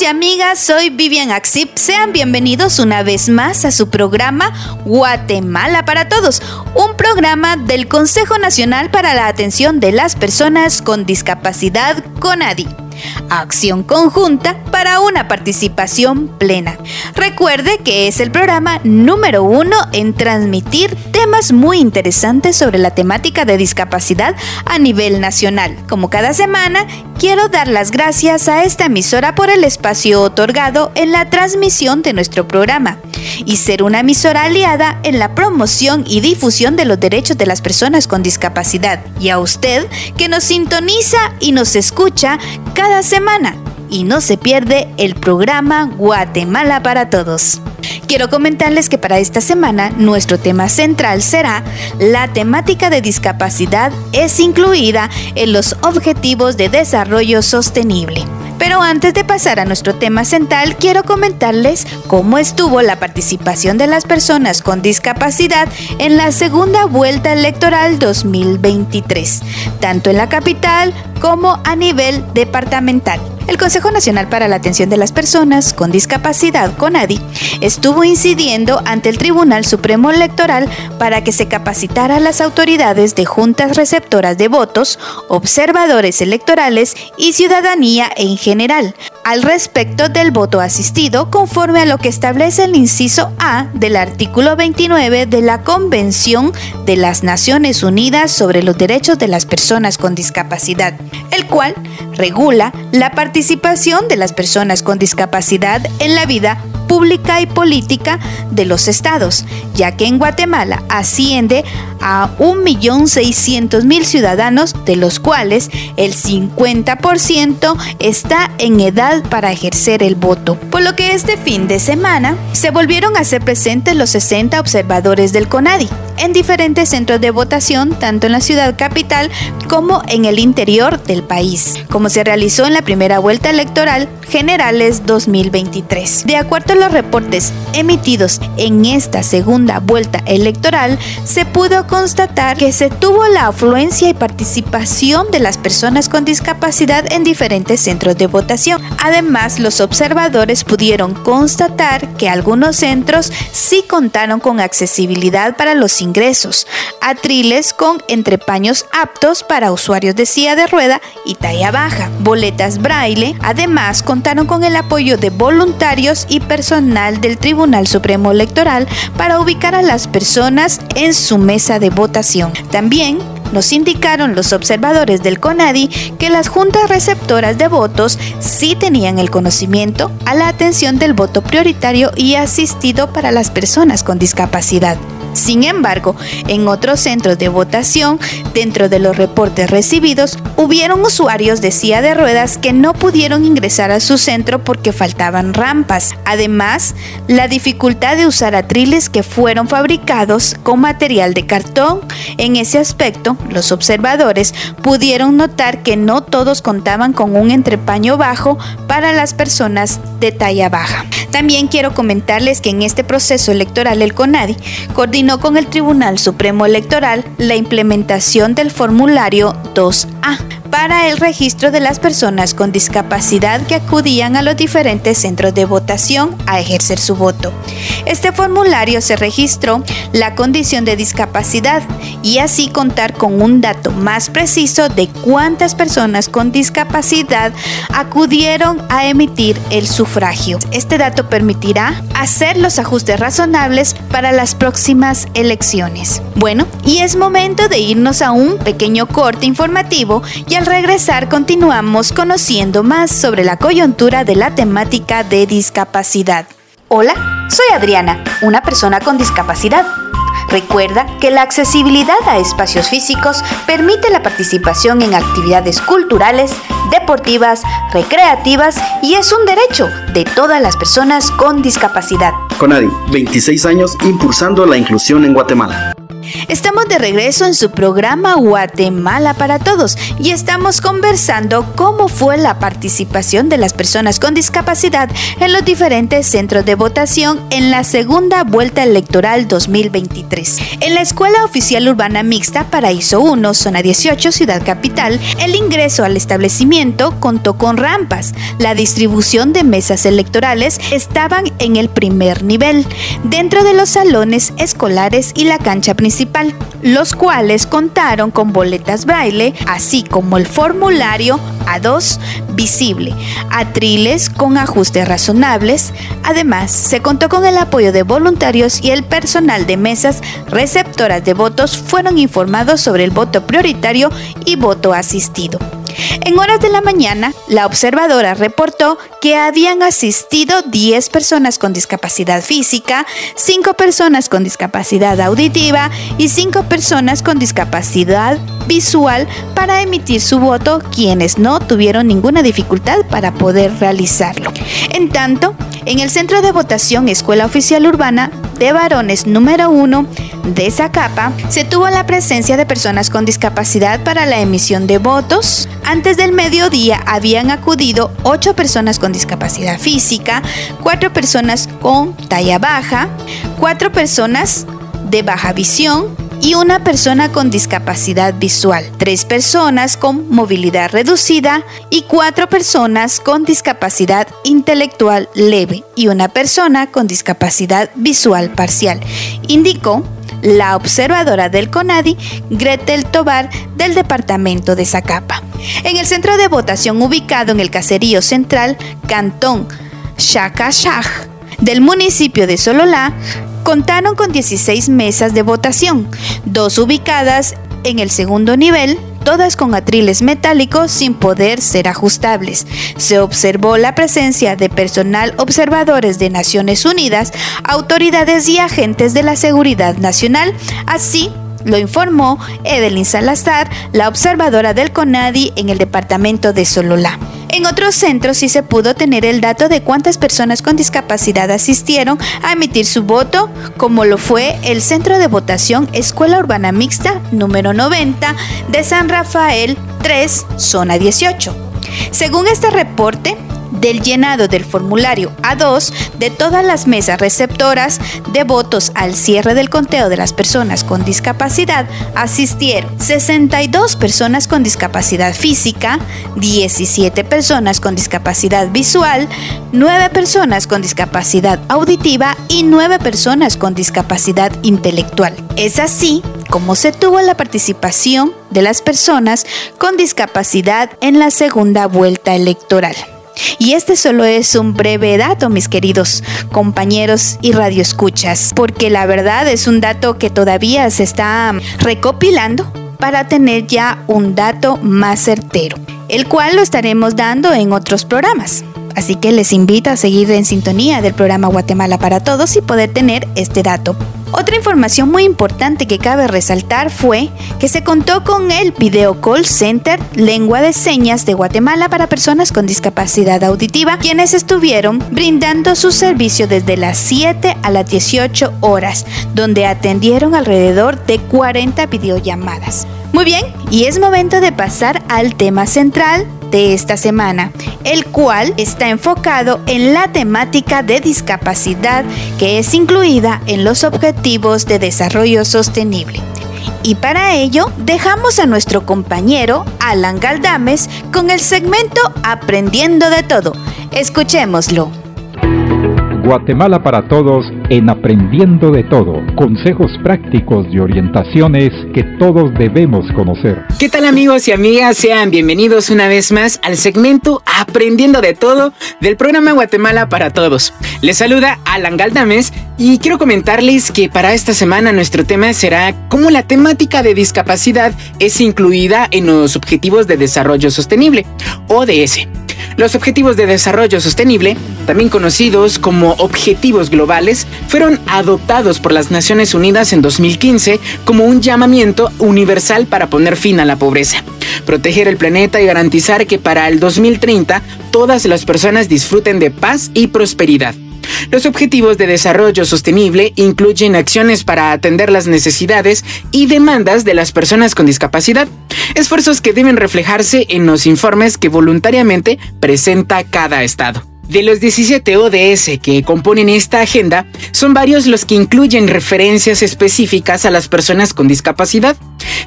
Y amigas, soy Vivian Axip. Sean bienvenidos una vez más a su programa Guatemala para Todos, un programa del Consejo Nacional para la Atención de las Personas con Discapacidad CONADI acción conjunta para una participación plena. Recuerde que es el programa número uno en transmitir temas muy interesantes sobre la temática de discapacidad a nivel nacional. Como cada semana, quiero dar las gracias a esta emisora por el espacio otorgado en la transmisión de nuestro programa y ser una emisora aliada en la promoción y difusión de los derechos de las personas con discapacidad. Y a usted que nos sintoniza y nos escucha cada semana y no se pierde el programa Guatemala para Todos. Quiero comentarles que para esta semana nuestro tema central será la temática de discapacidad es incluida en los Objetivos de Desarrollo Sostenible. Pero antes de pasar a nuestro tema central, quiero comentarles cómo estuvo la participación de las personas con discapacidad en la segunda vuelta electoral 2023, tanto en la capital como a nivel departamental. El Consejo Nacional para la Atención de las Personas con Discapacidad, CONADI, estuvo incidiendo ante el Tribunal Supremo Electoral para que se capacitara a las autoridades de juntas receptoras de votos, observadores electorales y ciudadanía en general al respecto del voto asistido conforme a lo que establece el inciso A del artículo 29 de la Convención de las Naciones Unidas sobre los Derechos de las Personas con Discapacidad, el cual regula la participación de las personas con discapacidad en la vida pública y política de los estados, ya que en Guatemala asciende a 1.600.000 ciudadanos, de los cuales el 50% está en edad para ejercer el voto. Por lo que este fin de semana se volvieron a hacer presentes los 60 observadores del CONADI en diferentes centros de votación, tanto en la ciudad capital como en el interior del país, como se realizó en la primera vuelta electoral generales 2023. De acuerdo los reportes emitidos en esta segunda vuelta electoral, se pudo constatar que se tuvo la afluencia y participación de las personas con discapacidad en diferentes centros de votación. Además, los observadores pudieron constatar que algunos centros sí contaron con accesibilidad para los ingresos, atriles con entrepaños aptos para usuarios de silla de rueda y talla baja, boletas braille, además contaron con el apoyo de voluntarios y personal del Tribunal Supremo Electoral para ubicar a las personas en su mesa de votación. También nos indicaron los observadores del CONADI que las juntas receptoras de votos sí tenían el conocimiento a la atención del voto prioritario y asistido para las personas con discapacidad. Sin embargo, en otros centros de votación, dentro de los reportes recibidos, hubieron usuarios de silla de ruedas que no pudieron ingresar a su centro porque faltaban rampas. Además, la dificultad de usar atriles que fueron fabricados con material de cartón. En ese aspecto, los observadores pudieron notar que no todos contaban con un entrepaño bajo para las personas de talla baja. También quiero comentarles que en este proceso electoral el CONADI coordinó con el Tribunal Supremo Electoral la implementación del formulario 2A para el registro de las personas con discapacidad que acudían a los diferentes centros de votación a ejercer su voto. Este formulario se registró la condición de discapacidad y así contar con un dato más preciso de cuántas personas con discapacidad acudieron a emitir el sufragio. Este dato permitirá hacer los ajustes razonables para las próximas elecciones. Bueno, y es momento de irnos a un pequeño corte informativo y al regresar continuamos conociendo más sobre la coyuntura de la temática de discapacidad. Hola, soy Adriana, una persona con discapacidad. Recuerda que la accesibilidad a espacios físicos permite la participación en actividades culturales, deportivas, recreativas y es un derecho de todas las personas con discapacidad. Conadi, 26 años impulsando la inclusión en Guatemala. Estamos de regreso en su programa Guatemala para Todos y estamos conversando cómo fue la participación de las personas con discapacidad en los diferentes centros de votación en la segunda vuelta electoral 2023. En la Escuela Oficial Urbana Mixta Paraíso 1, Zona 18, Ciudad Capital, el ingreso al establecimiento contó con rampas. La distribución de mesas electorales estaban en el primer nivel, dentro de los salones escolares y la cancha principal, los cuales contaron con boletas braille, así como el formulario A2 visible, atriles con ajustes razonables. Además, se contó con el apoyo de voluntarios y el personal de mesas receptoras de votos fueron informados sobre el voto prioritario y voto asistido. En horas de la mañana, la observadora reportó que habían asistido 10 personas con discapacidad física, 5 personas con discapacidad auditiva y 5 personas con discapacidad visual para emitir su voto, quienes no tuvieron ninguna dificultad para poder realizarlo. En tanto, en el centro de votación Escuela Oficial Urbana de Varones número 1 de Zacapa, se tuvo la presencia de personas con discapacidad para la emisión de votos. Antes del mediodía habían acudido 8 personas con discapacidad física, 4 personas con talla baja, 4 personas de baja visión, y una persona con discapacidad visual, tres personas con movilidad reducida y cuatro personas con discapacidad intelectual leve y una persona con discapacidad visual parcial, indicó la observadora del CONADI, Gretel Tobar, del departamento de Zacapa. En el centro de votación ubicado en el caserío central, Cantón Chacachaj, del municipio de Sololá, contaron con 16 mesas de votación, dos ubicadas en el segundo nivel, todas con atriles metálicos sin poder ser ajustables. Se observó la presencia de personal observadores de Naciones Unidas, autoridades y agentes de la Seguridad Nacional, así lo informó Evelyn Salazar, la observadora del CONADI en el departamento de Sololá. En otros centros sí se pudo tener el dato de cuántas personas con discapacidad asistieron a emitir su voto, como lo fue el Centro de Votación Escuela Urbana Mixta número 90 de San Rafael 3, zona 18. Según este reporte, del llenado del formulario A2 de todas las mesas receptoras de votos al cierre del conteo de las personas con discapacidad asistieron 62 personas con discapacidad física, 17 personas con discapacidad visual, 9 personas con discapacidad auditiva y 9 personas con discapacidad intelectual. Es así como se tuvo la participación de las personas con discapacidad en la segunda vuelta electoral. Y este solo es un breve dato, mis queridos compañeros y radioescuchas, porque la verdad es un dato que todavía se está recopilando para tener ya un dato más certero, el cual lo estaremos dando en otros programas. Así que les invito a seguir en sintonía del programa Guatemala para Todos y poder tener este dato. Otra información muy importante que cabe resaltar fue que se contó con el Video Call Center Lengua de Señas de Guatemala para personas con discapacidad auditiva, quienes estuvieron brindando su servicio desde las 7 a las 18 horas, donde atendieron alrededor de 40 videollamadas. Muy bien, y es momento de pasar al tema central de esta semana, el cual está enfocado en la temática de discapacidad que es incluida en los Objetivos de Desarrollo Sostenible. Y para ello dejamos a nuestro compañero Alan Galdames con el segmento Aprendiendo de Todo. Escuchémoslo. Guatemala para Todos en Aprendiendo de Todo. Consejos prácticos y orientaciones que todos debemos conocer. ¿Qué tal amigos y amigas? Sean bienvenidos una vez más al segmento Aprendiendo de Todo del programa Guatemala para Todos. Les saluda Alan Galdames y quiero comentarles que para esta semana nuestro tema será cómo la temática de discapacidad es incluida en los Objetivos de Desarrollo Sostenible, ODS. Los Objetivos de Desarrollo Sostenible, también conocidos como Objetivos Globales, fueron adoptados por las Naciones Unidas en 2015 como un llamamiento universal para poner fin a la pobreza, proteger el planeta y garantizar que para el 2030 todas las personas disfruten de paz y prosperidad. Los objetivos de desarrollo sostenible incluyen acciones para atender las necesidades y demandas de las personas con discapacidad, esfuerzos que deben reflejarse en los informes que voluntariamente presenta cada Estado. De los 17 ODS que componen esta agenda, son varios los que incluyen referencias específicas a las personas con discapacidad.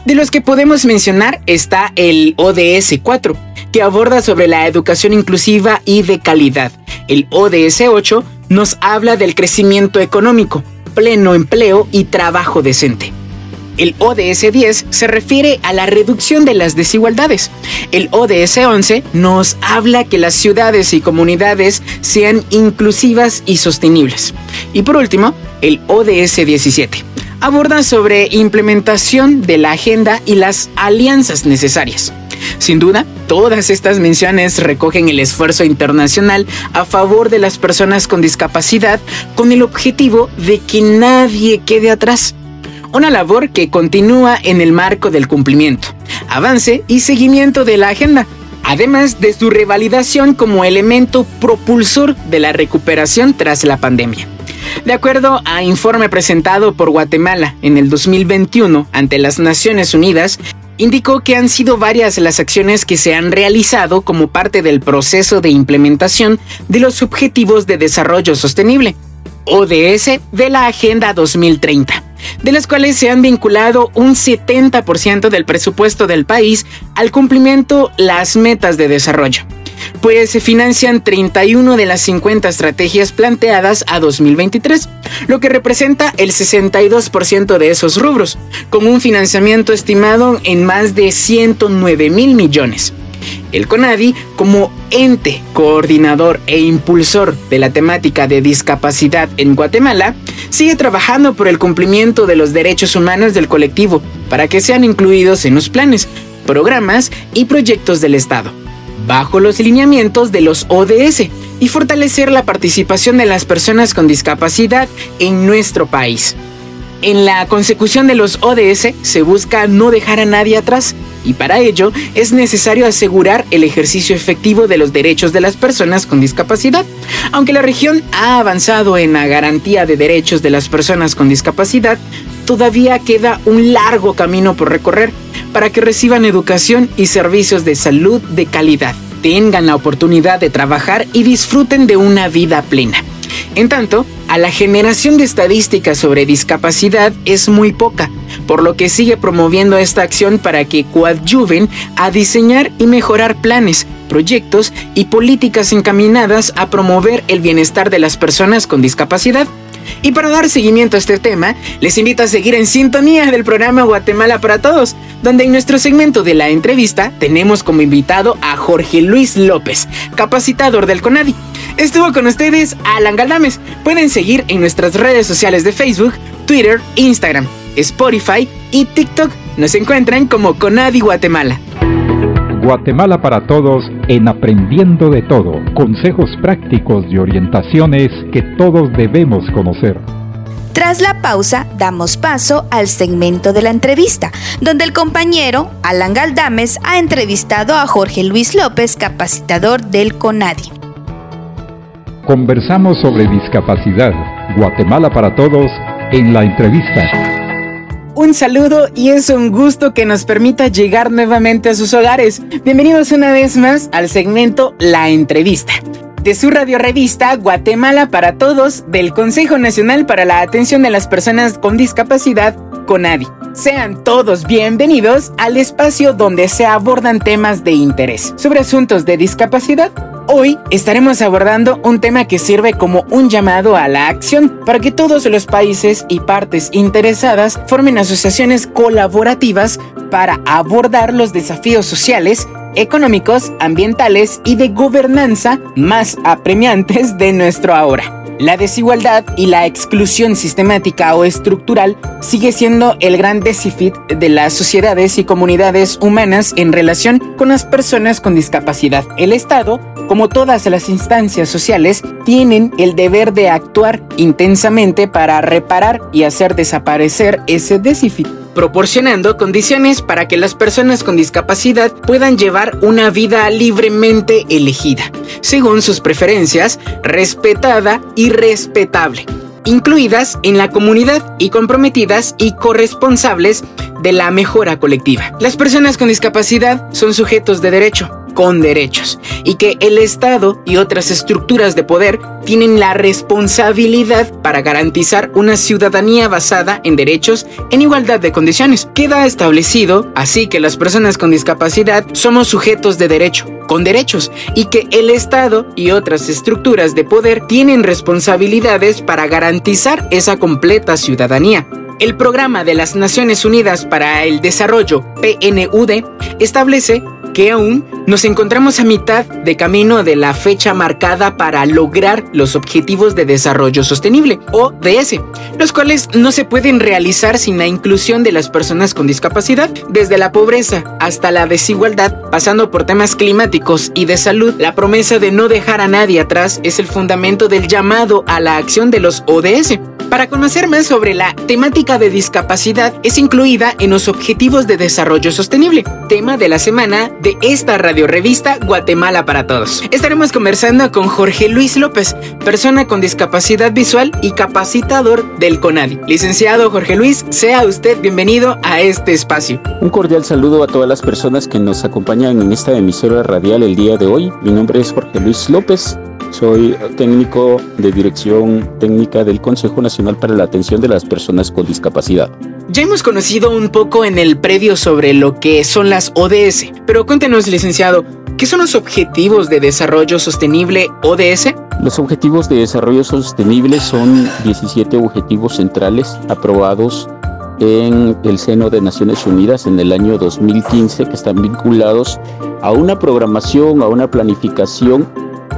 De los que podemos mencionar está el ODS 4, que aborda sobre la educación inclusiva y de calidad. El ODS 8 nos habla del crecimiento económico, pleno empleo y trabajo decente. El ODS 10 se refiere a la reducción de las desigualdades. El ODS 11 nos habla que las ciudades y comunidades sean inclusivas y sostenibles. Y por último, el ODS 17 aborda sobre implementación de la agenda y las alianzas necesarias. Sin duda, todas estas menciones recogen el esfuerzo internacional a favor de las personas con discapacidad con el objetivo de que nadie quede atrás una labor que continúa en el marco del cumplimiento, avance y seguimiento de la agenda, además de su revalidación como elemento propulsor de la recuperación tras la pandemia. De acuerdo a informe presentado por Guatemala en el 2021 ante las Naciones Unidas, indicó que han sido varias las acciones que se han realizado como parte del proceso de implementación de los Objetivos de Desarrollo Sostenible, ODS, de la Agenda 2030 de las cuales se han vinculado un 70% del presupuesto del país al cumplimiento las metas de desarrollo pues se financian 31 de las 50 estrategias planteadas a 2023, lo que representa el 62% de esos rubros, con un financiamiento estimado en más de 109 mil millones. El CONADI, como ente coordinador e impulsor de la temática de discapacidad en Guatemala, sigue trabajando por el cumplimiento de los derechos humanos del colectivo para que sean incluidos en los planes, programas y proyectos del Estado, bajo los lineamientos de los ODS y fortalecer la participación de las personas con discapacidad en nuestro país. En la consecución de los ODS se busca no dejar a nadie atrás y para ello es necesario asegurar el ejercicio efectivo de los derechos de las personas con discapacidad. Aunque la región ha avanzado en la garantía de derechos de las personas con discapacidad, todavía queda un largo camino por recorrer para que reciban educación y servicios de salud de calidad, tengan la oportunidad de trabajar y disfruten de una vida plena. En tanto, a la generación de estadísticas sobre discapacidad es muy poca, por lo que sigue promoviendo esta acción para que coadyuven a diseñar y mejorar planes, proyectos y políticas encaminadas a promover el bienestar de las personas con discapacidad. Y para dar seguimiento a este tema, les invito a seguir en sintonía del programa Guatemala para Todos, donde en nuestro segmento de la entrevista tenemos como invitado a Jorge Luis López, capacitador del CONADI. Estuvo con ustedes Alan Galdames. Pueden seguir en nuestras redes sociales de Facebook, Twitter, Instagram, Spotify y TikTok. Nos encuentran como CONADI Guatemala. Guatemala para todos en Aprendiendo de Todo. Consejos prácticos y orientaciones que todos debemos conocer. Tras la pausa, damos paso al segmento de la entrevista, donde el compañero Alan Galdames ha entrevistado a Jorge Luis López, capacitador del CONADI. Conversamos sobre discapacidad. Guatemala para todos en la entrevista un saludo y es un gusto que nos permita llegar nuevamente a sus hogares. Bienvenidos una vez más al segmento La Entrevista. De su radio revista Guatemala para Todos del Consejo Nacional para la Atención de las Personas con Discapacidad, CONADI. Sean todos bienvenidos al espacio donde se abordan temas de interés sobre asuntos de discapacidad Hoy estaremos abordando un tema que sirve como un llamado a la acción para que todos los países y partes interesadas formen asociaciones colaborativas para abordar los desafíos sociales, económicos, ambientales y de gobernanza más apremiantes de nuestro ahora. La desigualdad y la exclusión sistemática o estructural sigue siendo el gran déficit de las sociedades y comunidades humanas en relación con las personas con discapacidad. El Estado, como todas las instancias sociales, tienen el deber de actuar intensamente para reparar y hacer desaparecer ese déficit. Proporcionando condiciones para que las personas con discapacidad puedan llevar una vida libremente elegida, según sus preferencias, respetada y respetable incluidas en la comunidad y comprometidas y corresponsables de la mejora colectiva. Las personas con discapacidad son sujetos de derecho, con derechos, y que el Estado y otras estructuras de poder tienen la responsabilidad para garantizar una ciudadanía basada en derechos en igualdad de condiciones. Queda establecido así que las personas con discapacidad somos sujetos de derecho, con derechos, y que el Estado y otras estructuras de poder tienen responsabilidades para garantizar esa completa ciudadanía. El Programa de las Naciones Unidas para el Desarrollo, PNUD, establece que aún nos encontramos a mitad de camino de la fecha marcada para lograr los Objetivos de Desarrollo Sostenible, ODS, los cuales no se pueden realizar sin la inclusión de las personas con discapacidad, desde la pobreza hasta la desigualdad, pasando por temas climáticos y de salud. La promesa de no dejar a nadie atrás es el fundamento del llamado a la acción de los ODS. Para conocer más sobre la temática de discapacidad es incluida en los Objetivos de Desarrollo Sostenible, tema de la semana de esta radiorevista Guatemala para Todos. Estaremos conversando con Jorge Luis López, persona con discapacidad visual y capacitador del CONADI. Licenciado Jorge Luis, sea usted bienvenido a este espacio. Un cordial saludo a todas las personas que nos acompañan en esta emisora radial el día de hoy. Mi nombre es Jorge Luis López soy técnico de dirección técnica del Consejo Nacional para la Atención de las Personas con Discapacidad. Ya hemos conocido un poco en el previo sobre lo que son las ODS, pero cuéntenos, licenciado, ¿qué son los Objetivos de Desarrollo Sostenible ODS? Los Objetivos de Desarrollo Sostenible son 17 objetivos centrales aprobados en el seno de Naciones Unidas en el año 2015 que están vinculados a una programación, a una planificación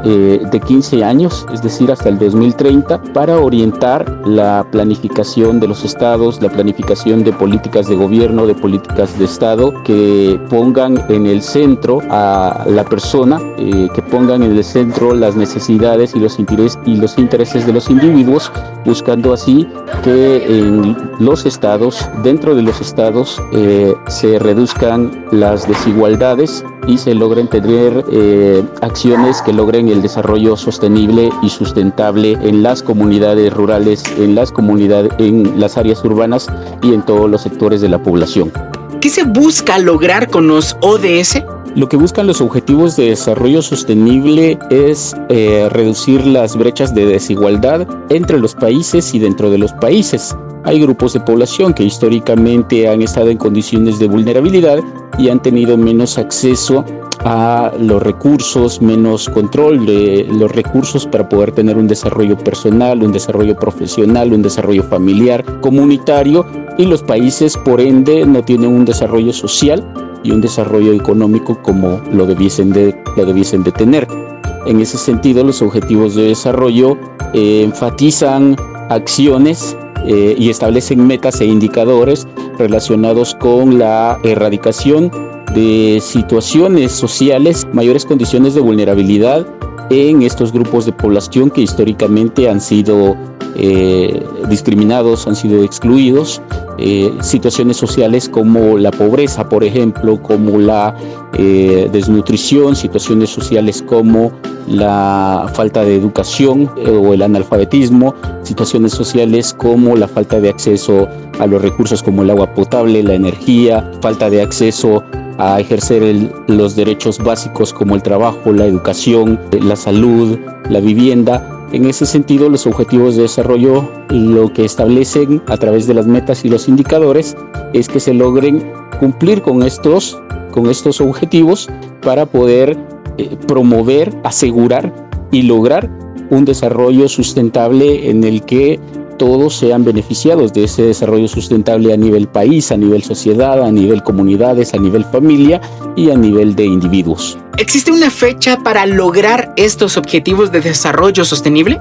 eh, de 15 años, es decir, hasta el 2030, para orientar la planificación de los estados, la planificación de políticas de gobierno, de políticas de estado, que pongan en el centro a la persona, eh, que pongan en el centro las necesidades y los, intereses, y los intereses de los individuos, buscando así que en los estados, dentro de los estados, eh, se reduzcan las desigualdades y se logren tener acciones que logren el desarrollo sostenible y sustentable en las comunidades rurales, en las comunidades, en las áreas urbanas y en todos los sectores de la población. ¿Qué se busca lograr con los ODS? Lo que buscan los objetivos de desarrollo sostenible es eh, reducir las brechas de desigualdad entre los países y dentro de los países. Hay grupos de población que históricamente han estado en condiciones de vulnerabilidad y han tenido menos acceso a los recursos, menos control de los recursos para poder tener un desarrollo personal, un desarrollo profesional, un desarrollo familiar, comunitario y los países por ende no tienen un desarrollo social y un desarrollo económico como lo debiesen de, lo debiesen de tener. En ese sentido, los objetivos de desarrollo eh, enfatizan acciones eh, y establecen metas e indicadores relacionados con la erradicación de situaciones sociales, mayores condiciones de vulnerabilidad en estos grupos de población que históricamente han sido eh, discriminados, han sido excluidos, eh, situaciones sociales como la pobreza, por ejemplo, como la eh, desnutrición, situaciones sociales como la falta de educación o el analfabetismo, situaciones sociales como la falta de acceso a los recursos como el agua potable, la energía, falta de acceso a ejercer los derechos básicos como el trabajo, la educación, la salud, la vivienda. En ese sentido, los objetivos de desarrollo lo que establecen a través de las metas y los indicadores es que se logren cumplir con estos, con estos objetivos para poder eh, promover, asegurar y lograr un desarrollo sustentable en el que todos sean beneficiados de ese desarrollo sustentable a nivel país, a nivel sociedad, a nivel comunidades, a nivel familia y a nivel de individuos. ¿Existe una fecha para lograr estos objetivos de desarrollo sostenible?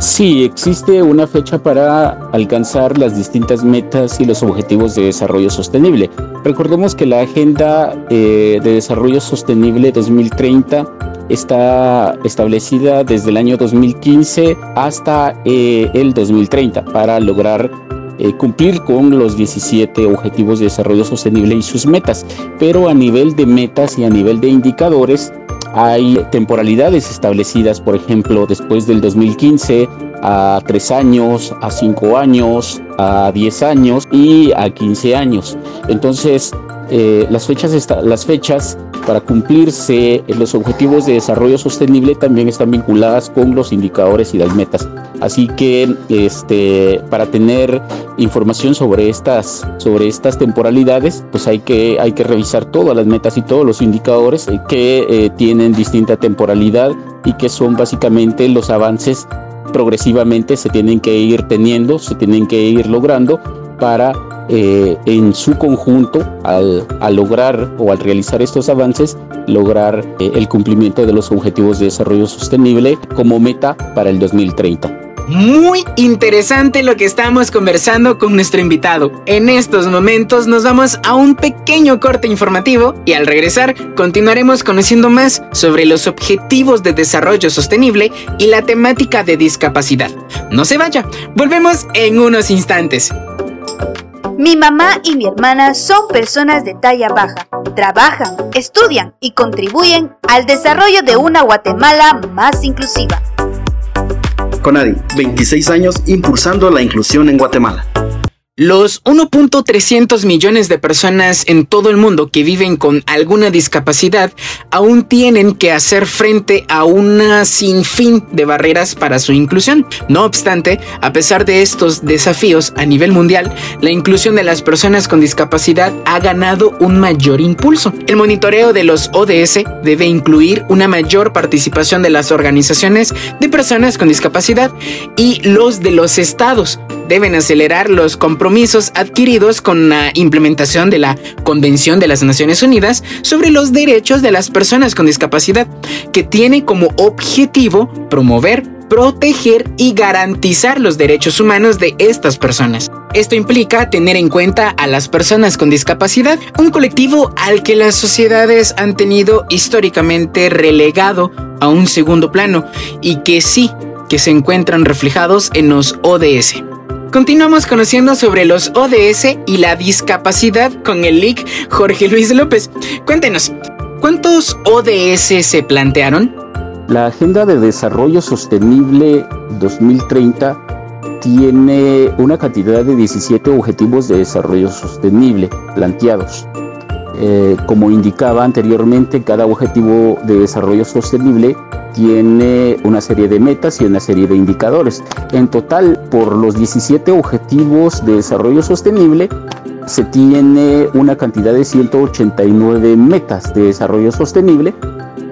Sí, existe una fecha para alcanzar las distintas metas y los objetivos de desarrollo sostenible. Recordemos que la Agenda eh, de Desarrollo Sostenible 2030 está establecida desde el año 2015 hasta eh, el 2030 para lograr eh, cumplir con los 17 Objetivos de Desarrollo Sostenible y sus metas. Pero a nivel de metas y a nivel de indicadores, hay temporalidades establecidas, por ejemplo, después del 2015 a 3 años, a 5 años, a 10 años y a 15 años. Entonces, eh, las, fechas las fechas para cumplirse los objetivos de desarrollo sostenible también están vinculadas con los indicadores y las metas. Así que este, para tener información sobre estas, sobre estas temporalidades, pues hay que, hay que revisar todas las metas y todos los indicadores que eh, tienen distinta temporalidad y que son básicamente los avances progresivamente se tienen que ir teniendo, se tienen que ir logrando para eh, en su conjunto al, lograr o al realizar estos avances, lograr eh, el cumplimiento de los objetivos de desarrollo sostenible como meta para el 2030. Muy interesante lo que estamos conversando con nuestro invitado. En estos momentos nos vamos a un pequeño corte informativo y al regresar continuaremos conociendo más sobre los objetivos de desarrollo sostenible y la temática de discapacidad. No se vaya, volvemos en unos instantes. Mi mamá y mi hermana son personas de talla baja. Trabajan, estudian y contribuyen al desarrollo de una Guatemala más inclusiva. Conadi, 26 años impulsando la inclusión en Guatemala. Los 1.300 millones de personas en todo el mundo que viven con alguna discapacidad aún tienen que hacer frente a una sinfín de barreras para su inclusión. No obstante, a pesar de estos desafíos a nivel mundial, la inclusión de las personas con discapacidad ha ganado un mayor impulso. El monitoreo de los ODS debe incluir una mayor participación de las organizaciones de personas con discapacidad y los de los estados deben acelerar los compromisos adquiridos con la implementación de la Convención de las Naciones Unidas sobre los Derechos de las Personas con Discapacidad, que tiene como objetivo promover proteger y garantizar los derechos humanos de estas personas. Esto implica tener en cuenta a las personas con discapacidad, un colectivo al que las sociedades han tenido históricamente relegado a un segundo plano y que sí que se encuentran reflejados en los ODS. Continuamos conociendo sobre los ODS y la discapacidad con el LIC Jorge Luis López. Cuéntenos, ¿cuántos ODS se plantearon? La Agenda de Desarrollo Sostenible 2030 tiene una cantidad de 17 objetivos de desarrollo sostenible planteados. Eh, como indicaba anteriormente, cada objetivo de desarrollo sostenible tiene una serie de metas y una serie de indicadores. En total, por los 17 objetivos de desarrollo sostenible, se tiene una cantidad de 189 metas de desarrollo sostenible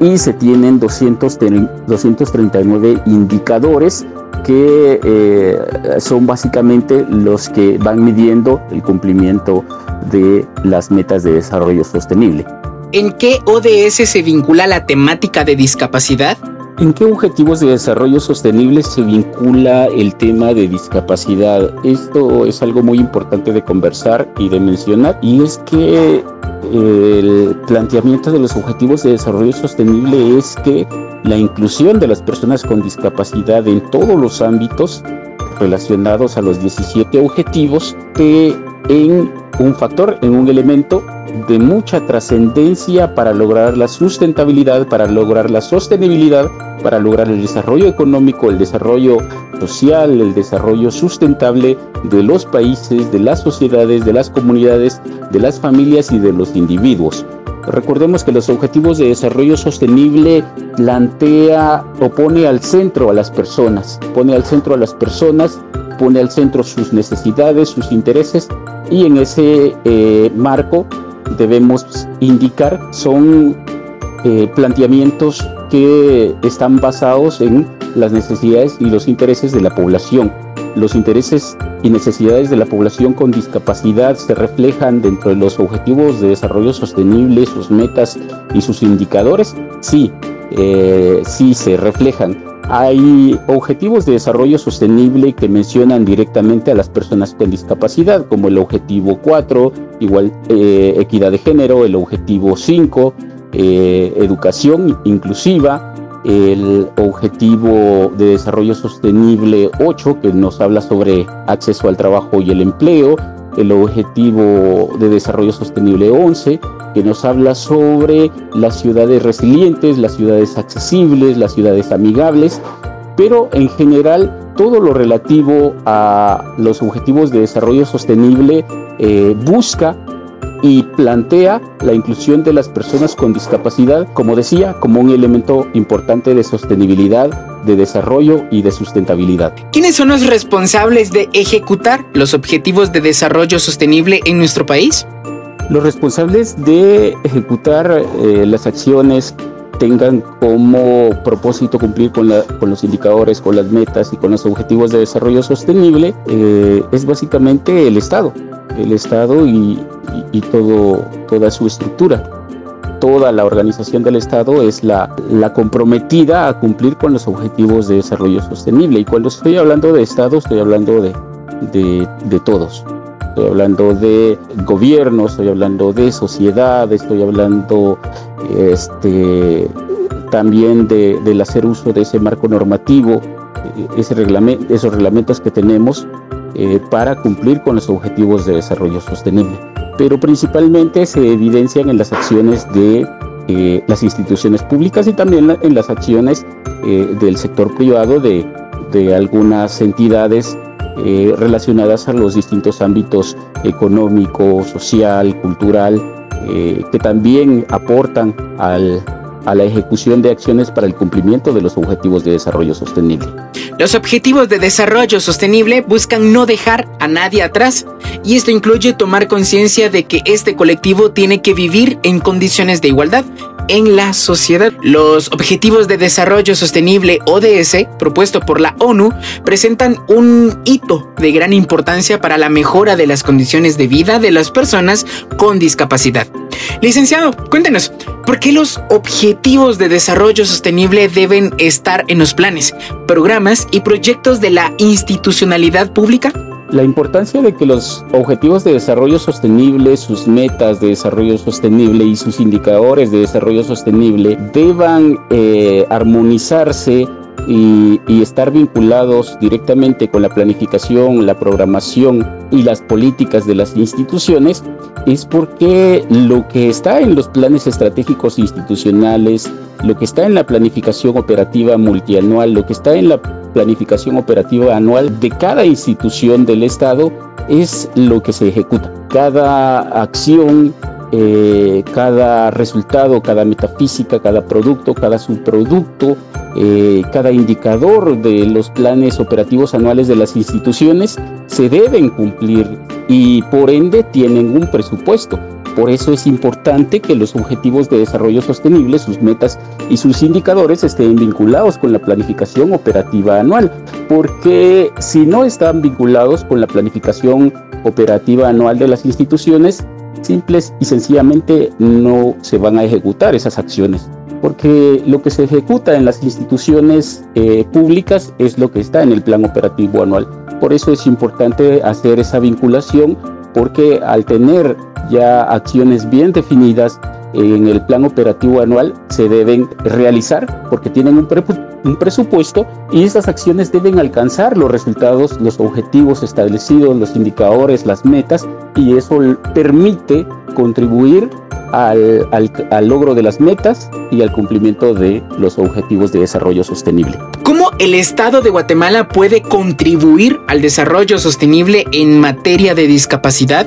y se tienen 239 indicadores que eh, son básicamente los que van midiendo el cumplimiento de las metas de desarrollo sostenible. ¿En qué ODS se vincula la temática de discapacidad? ¿En qué objetivos de desarrollo sostenible se vincula el tema de discapacidad? Esto es algo muy importante de conversar y de mencionar y es que el planteamiento de los objetivos de desarrollo sostenible es que la inclusión de las personas con discapacidad en todos los ámbitos relacionados a los 17 objetivos esté en un factor, en un elemento de mucha trascendencia para lograr la sustentabilidad, para lograr la sostenibilidad, para lograr el desarrollo económico, el desarrollo social, el desarrollo sustentable de los países, de las sociedades, de las comunidades, de las familias y de los individuos. Recordemos que los objetivos de desarrollo sostenible plantea o pone al centro a las personas, pone al centro a las personas, pone al centro sus necesidades, sus intereses y en ese eh, marco debemos indicar son eh, planteamientos que están basados en las necesidades y los intereses de la población. Los intereses y necesidades de la población con discapacidad se reflejan dentro de los objetivos de desarrollo sostenible, sus metas y sus indicadores. Sí, eh, sí se reflejan. Hay objetivos de desarrollo sostenible que mencionan directamente a las personas con discapacidad, como el objetivo 4, igual eh, equidad de género, el objetivo 5, eh, educación inclusiva, el objetivo de desarrollo sostenible 8, que nos habla sobre acceso al trabajo y el empleo, el objetivo de desarrollo sostenible 11, que nos habla sobre las ciudades resilientes, las ciudades accesibles, las ciudades amigables, pero en general todo lo relativo a los objetivos de desarrollo sostenible eh, busca y plantea la inclusión de las personas con discapacidad, como decía, como un elemento importante de sostenibilidad, de desarrollo y de sustentabilidad. ¿Quiénes son los responsables de ejecutar los objetivos de desarrollo sostenible en nuestro país? Los responsables de ejecutar eh, las acciones tengan como propósito cumplir con, los indicadores, con las metas y con los objetivos de desarrollo sostenible eh, es básicamente el Estado, el Estado y, todo, toda su estructura. Toda la organización del Estado es la, comprometida a cumplir con los objetivos de desarrollo sostenible. Y cuando estoy hablando de Estado, estoy hablando de, de todos estoy hablando de gobierno, estoy hablando de sociedad, estoy hablando este, también de, del hacer uso de ese marco normativo, eh, ese reglamento, esos reglamentos que tenemos eh, para cumplir con los objetivos de desarrollo sostenible. Pero principalmente se evidencian en las acciones de eh, las instituciones públicas y también en las acciones del sector privado de, de algunas entidades eh, relacionadas a los distintos ámbitos económico, social, cultural, eh, que también aportan al, a la ejecución de acciones para el cumplimiento de los objetivos de desarrollo sostenible. Los objetivos de desarrollo sostenible buscan no dejar a nadie atrás y esto incluye tomar conciencia de que este colectivo tiene que vivir en condiciones de igualdad en la sociedad. Los Objetivos de Desarrollo Sostenible ODS, propuesto por la ONU, presentan un hito de gran importancia para la mejora de las condiciones de vida de las personas con discapacidad. Licenciado, cuéntenos, ¿por qué los Objetivos de Desarrollo Sostenible deben estar en los planes, programas y proyectos de la institucionalidad pública? La importancia de que los objetivos de desarrollo sostenible, sus metas de desarrollo sostenible y sus indicadores de desarrollo sostenible deban eh, armonizarse y, estar vinculados directamente con la planificación, la programación y las políticas de las instituciones es porque lo que está en los planes estratégicos institucionales, lo que está en la planificación operativa multianual, lo que está en la planificación operativa anual de cada institución del Estado es lo que se ejecuta. Cada acción, eh, cada resultado, cada metafísica, cada producto, cada subproducto, eh, cada indicador de los planes operativos anuales de las instituciones se deben cumplir y por ende tienen un presupuesto. Por eso es importante que los objetivos de desarrollo sostenible, sus metas y sus indicadores estén vinculados con la planificación operativa anual, porque si no están vinculados con la planificación operativa anual de las instituciones, simples y sencillamente no se van a ejecutar esas acciones porque lo que se ejecuta en las instituciones eh, públicas es lo que está en el plan operativo anual. Por eso es importante hacer esa vinculación, porque al tener ya acciones bien definidas en el plan operativo anual se deben realizar porque tienen un, presupuesto y esas acciones deben alcanzar los resultados, los objetivos establecidos, los indicadores, las metas y eso permite contribuir al, al logro de las metas y al cumplimiento de los objetivos de desarrollo sostenible. ¿Cómo el Estado de Guatemala puede contribuir al desarrollo sostenible en materia de discapacidad?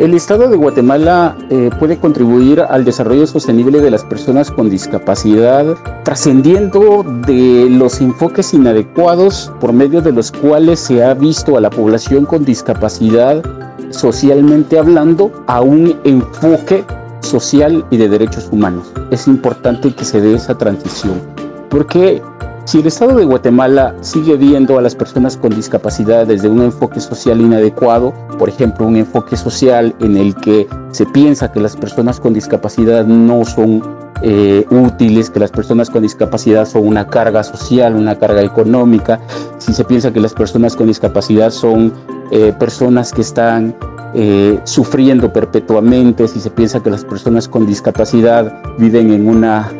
El Estado de Guatemala eh, puede contribuir al desarrollo sostenible de las personas con discapacidad, trascendiendo de los enfoques inadecuados por medio de los cuales se ha visto a la población con discapacidad socialmente hablando a un enfoque social y de derechos humanos. Es importante que se dé esa transición, porque si el Estado de Guatemala sigue viendo a las personas con discapacidad desde un enfoque social inadecuado, por ejemplo, un enfoque social en el que se piensa que las personas con discapacidad no son eh, útiles, que las personas con discapacidad son una carga social, una carga económica, si se piensa que las personas con discapacidad son eh, personas que están eh, sufriendo perpetuamente, si se piensa que las personas con discapacidad viven en una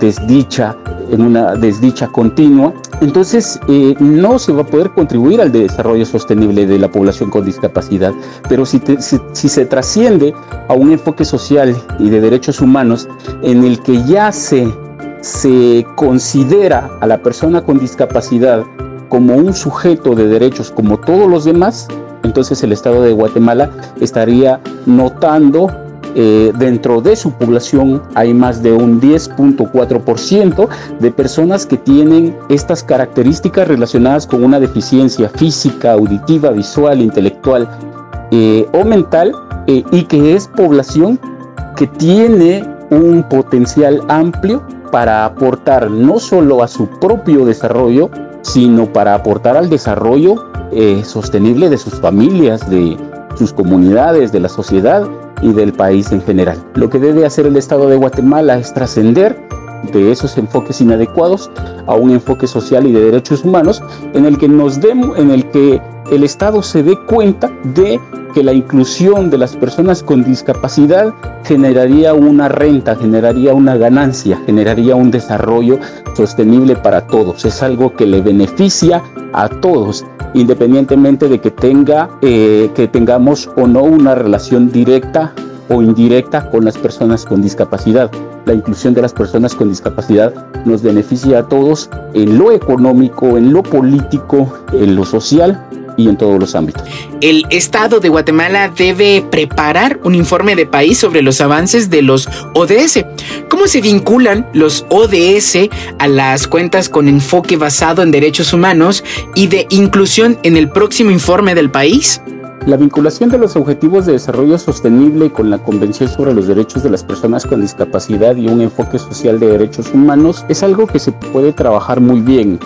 desdicha, en una desdicha continua, entonces no se va a poder contribuir al desarrollo sostenible de la población con discapacidad. Pero si, si, se trasciende a un enfoque social y de derechos humanos en el que ya se, se considera a la persona con discapacidad como un sujeto de derechos como todos los demás, entonces el Estado de Guatemala estaría notando eh, dentro de su población hay más de un 10.4% de personas que tienen estas características relacionadas con una deficiencia física, auditiva, visual, intelectual eh, o mental eh, y que es población que tiene un potencial amplio para aportar no solo a su propio desarrollo, sino para aportar al desarrollo sostenible de sus familias, de sus comunidades, de la sociedad y del país en general. Lo que debe hacer el Estado de Guatemala es trascender de esos enfoques inadecuados a un enfoque social y de derechos humanos en el que nos demos, en el que el Estado se dé cuenta de que la inclusión de las personas con discapacidad generaría una renta, generaría una ganancia, generaría un desarrollo sostenible para todos. Es algo que le beneficia a todos independientemente de que tenga eh, que tengamos o no una relación directa o indirecta con las personas con discapacidad. La inclusión de las personas con discapacidad nos beneficia a todos en lo económico, en lo político, en lo social y en todos los ámbitos. El Estado de Guatemala debe preparar un informe de país sobre los avances de los ODS. ¿Cómo se vinculan los ODS a las cuentas con enfoque basado en derechos humanos y de inclusión en el próximo informe del país? La vinculación de los Objetivos de Desarrollo Sostenible con la Convención sobre los Derechos de las Personas con Discapacidad y un enfoque social de derechos humanos es algo que se puede trabajar muy bien.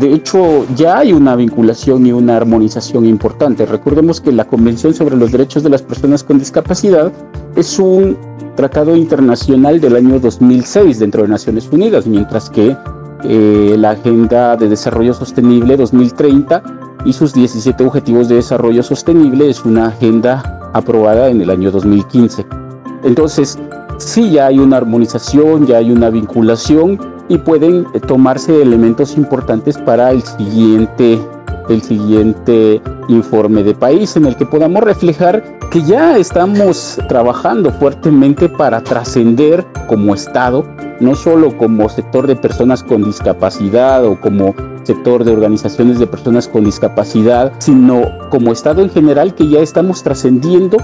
De hecho, ya hay una vinculación y una armonización importante. Recordemos que la Convención sobre los Derechos de las Personas con Discapacidad es un tratado internacional del año 2006 dentro de Naciones Unidas, mientras que eh, la Agenda de Desarrollo Sostenible 2030 y sus 17 Objetivos de Desarrollo Sostenible es una agenda aprobada en el año 2015. Entonces, sí ya hay una armonización, ya hay una vinculación y pueden eh, tomarse elementos importantes para el siguiente el siguiente informe de país en el que podamos reflejar que ya estamos trabajando fuertemente para trascender como Estado, no solo como sector de personas con discapacidad o como sector de organizaciones de personas con discapacidad, sino como Estado en general que ya estamos trascendiendo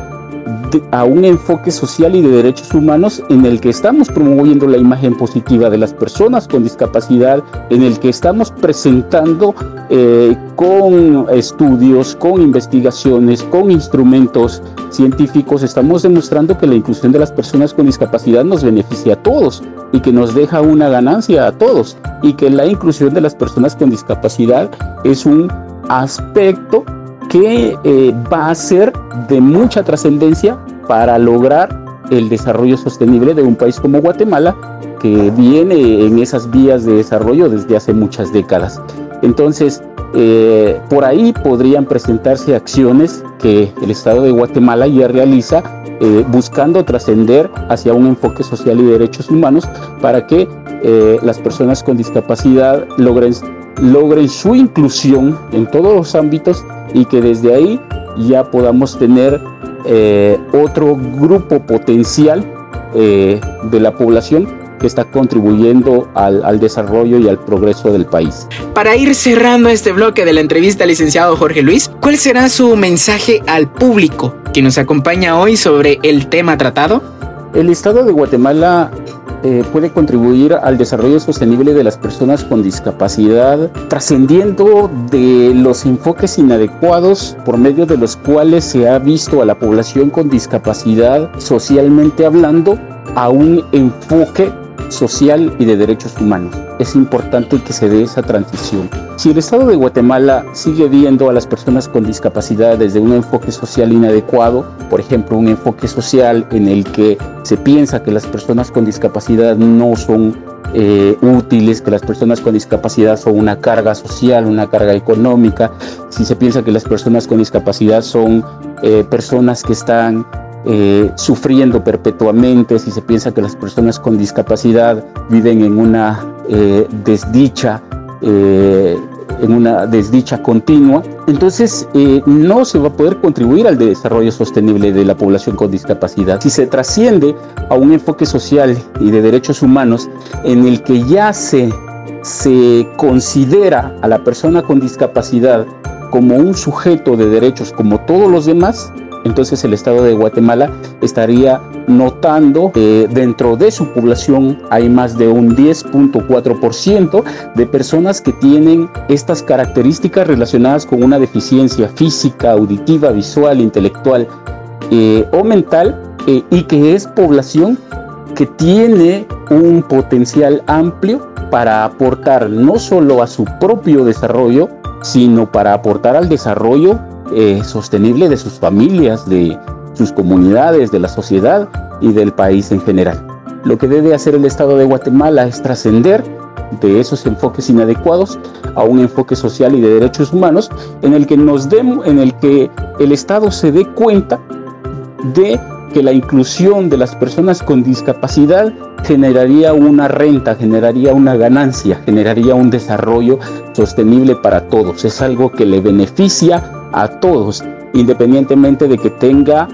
a un enfoque social y de derechos humanos en el que estamos promoviendo la imagen positiva de las personas con discapacidad, en el que estamos presentando eh, con estudios, con investigaciones, con instrumentos científicos, estamos demostrando que la inclusión de las personas con discapacidad nos beneficia a todos y que nos deja una ganancia a todos y que la inclusión de las personas con discapacidad es un aspecto que eh, va a ser de mucha trascendencia para lograr el desarrollo sostenible de un país como Guatemala, que viene en esas vías de desarrollo desde hace muchas décadas. Entonces, eh, por ahí podrían presentarse acciones que el Estado de Guatemala ya realiza eh, buscando trascender hacia un enfoque social y derechos humanos para que las personas con discapacidad logren, logren su inclusión en todos los ámbitos y que desde ahí ya podamos tener eh, otro grupo potencial eh, de la población que está contribuyendo al, desarrollo y al progreso del país. Para ir cerrando este bloque de la entrevista licenciado Jorge Luis, ¿cuál será su mensaje al público que nos acompaña hoy sobre el tema tratado? El Estado de Guatemala eh, puede contribuir al desarrollo sostenible de las personas con discapacidad, trascendiendo de los enfoques inadecuados por medio de los cuales se ha visto a la población con discapacidad socialmente hablando a un enfoque social y de derechos humanos. Es importante que se dé esa transición. Si el Estado de Guatemala sigue viendo a las personas con discapacidad desde un enfoque social inadecuado, por ejemplo, un enfoque social en el que se piensa que las personas con discapacidad no son eh, útiles, que las personas con discapacidad son una carga social, una carga económica, si se piensa que las personas con discapacidad son eh, personas que están eh, sufriendo perpetuamente, si se piensa que las personas con discapacidad viven en una eh, desdicha, eh, en una desdicha continua, entonces no se va a poder contribuir al desarrollo sostenible de la población con discapacidad. Si se trasciende a un enfoque social y de derechos humanos en el que ya se, se considera a la persona con discapacidad como un sujeto de derechos como todos los demás, entonces el Estado de Guatemala estaría notando que dentro de su población hay más de un 10.4% de personas que tienen estas características relacionadas con una deficiencia física, auditiva, visual, intelectual eh, o mental eh, y que es población que tiene un potencial amplio para aportar no solo a su propio desarrollo, sino para aportar al desarrollo eh, sostenible de sus familias, de sus comunidades, de la sociedad y del país en general. Lo que debe hacer el Estado de Guatemala es trascender de esos enfoques inadecuados a un enfoque social y de derechos humanos en el que nos demos, en el que el Estado se dé cuenta de que la inclusión de las personas con discapacidad generaría una renta, generaría una ganancia, generaría un desarrollo sostenible para todos. Es algo que le beneficia a todos, independientemente de que tenga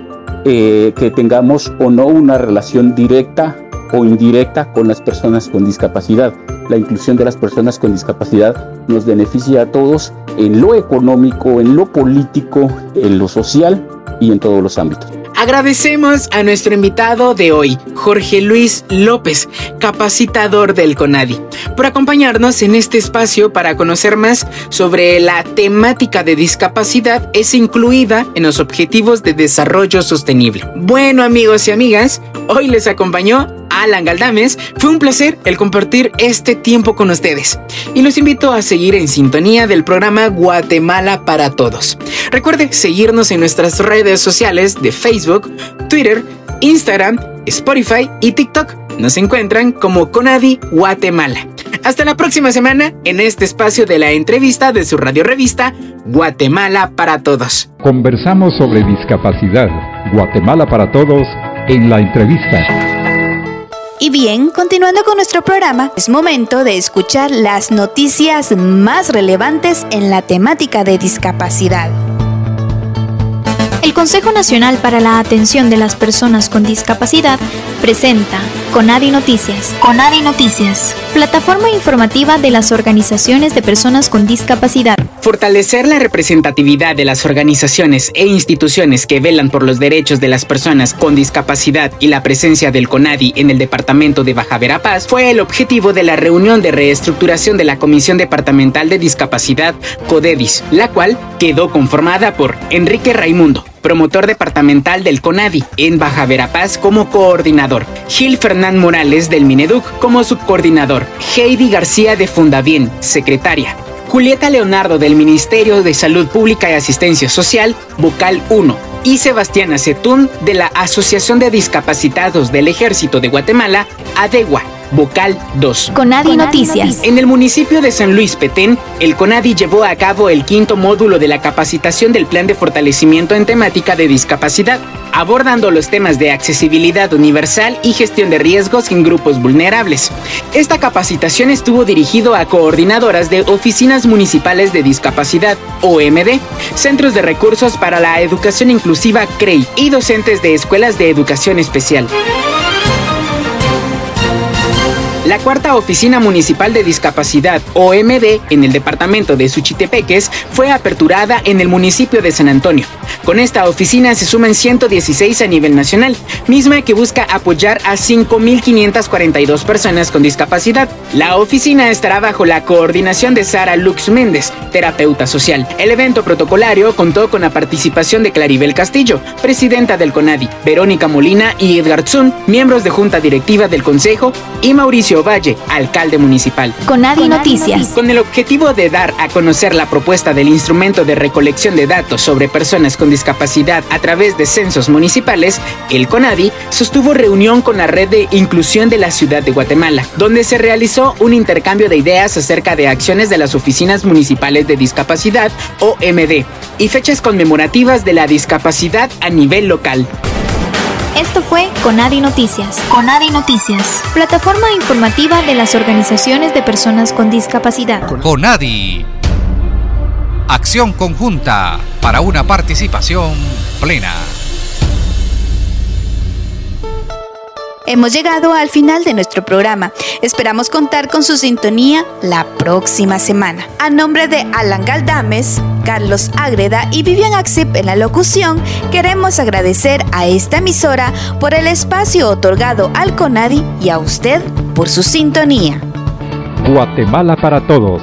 eh, que tengamos o no una relación directa o indirecta con las personas con discapacidad. La inclusión de las personas con discapacidad nos beneficia a todos en lo económico, en lo político, en lo social y en todos los ámbitos. Agradecemos a nuestro invitado de hoy, Jorge Luis López, capacitador del CONADI, por acompañarnos en este espacio para conocer más sobre la temática de discapacidad es incluida en los Objetivos de Desarrollo Sostenible. Bueno amigos y amigas, hoy les acompañó Alan Galdames. Fue un placer el compartir este tiempo con ustedes. Y los invito a seguir en sintonía del programa Guatemala para Todos. Recuerde seguirnos en nuestras redes sociales de Facebook, Twitter, Instagram, Spotify y TikTok. Nos encuentran como Conadi Guatemala. Hasta la próxima semana en este espacio de la entrevista de su radio revista Guatemala para Todos. Conversamos sobre discapacidad. Guatemala para Todos en la entrevista. Y bien, continuando con nuestro programa, es momento de escuchar las noticias más relevantes en la temática de discapacidad. El Consejo Nacional para la Atención de las Personas con Discapacidad presenta Conadi Noticias. Conadi Noticias. Plataforma informativa de las organizaciones de personas con discapacidad. Fortalecer la representatividad de las organizaciones e instituciones que velan por los derechos de las personas con discapacidad y la presencia del CONADI en el departamento de Baja Verapaz fue el objetivo de la reunión de reestructuración de la Comisión Departamental de Discapacidad, CODEDIS, la cual quedó conformada por Enrique Raimundo, promotor departamental del CONADI en Baja Verapaz como coordinador, Gil Fernán Morales del Mineduc como subcoordinador, Heidi García de Fundavien, secretaria, Julieta Leonardo del Ministerio de Salud Pública y Asistencia Social, vocal 1, y Sebastián Acetún de la Asociación de Discapacitados del Ejército de Guatemala, ADEGUA, Vocal 2. Conadi Noticias. En el municipio de San Luis Petén, el Conadi llevó a cabo el quinto módulo de la capacitación del Plan de Fortalecimiento en temática de discapacidad, abordando los temas de accesibilidad universal y gestión de riesgos en grupos vulnerables. Esta capacitación estuvo dirigido a coordinadoras de oficinas municipales de discapacidad, OMD, centros de recursos para la educación inclusiva CREI y docentes de escuelas de educación especial. La cuarta Oficina Municipal de Discapacidad, OMD, en el departamento de Suchitepeques, fue aperturada en el municipio de San Antonio. Con esta oficina se suman 116 a nivel nacional, misma que busca apoyar a 5.542 personas con discapacidad. La oficina estará bajo la coordinación de Sara Lux Méndez, terapeuta social. El evento protocolario contó con la participación de Claribel Castillo, presidenta del CONADI, Verónica Molina y Edgar Zun, miembros de junta directiva del Consejo, y Mauricio Valle, alcalde municipal. Conadi Noticias. Con el objetivo de dar a conocer la propuesta del instrumento de recolección de datos sobre personas con discapacidad a través de censos municipales, el CONADI sostuvo reunión con la red de inclusión de la ciudad de Guatemala, donde se realizó un intercambio de ideas acerca de acciones de las oficinas municipales de discapacidad, OMD, y fechas conmemorativas de la discapacidad a nivel local. Esto fue Conadi Noticias. Conadi Noticias, plataforma informativa de las organizaciones de personas con discapacidad. Conadi. Acción conjunta para una participación plena. Hemos llegado al final de nuestro programa. Esperamos contar con su sintonía la próxima semana. A nombre de Alan Galdames, Carlos Ágreda y Vivian Axip en la locución, queremos agradecer a esta emisora por el espacio otorgado al CONADI y a usted por su sintonía. Guatemala para Todos,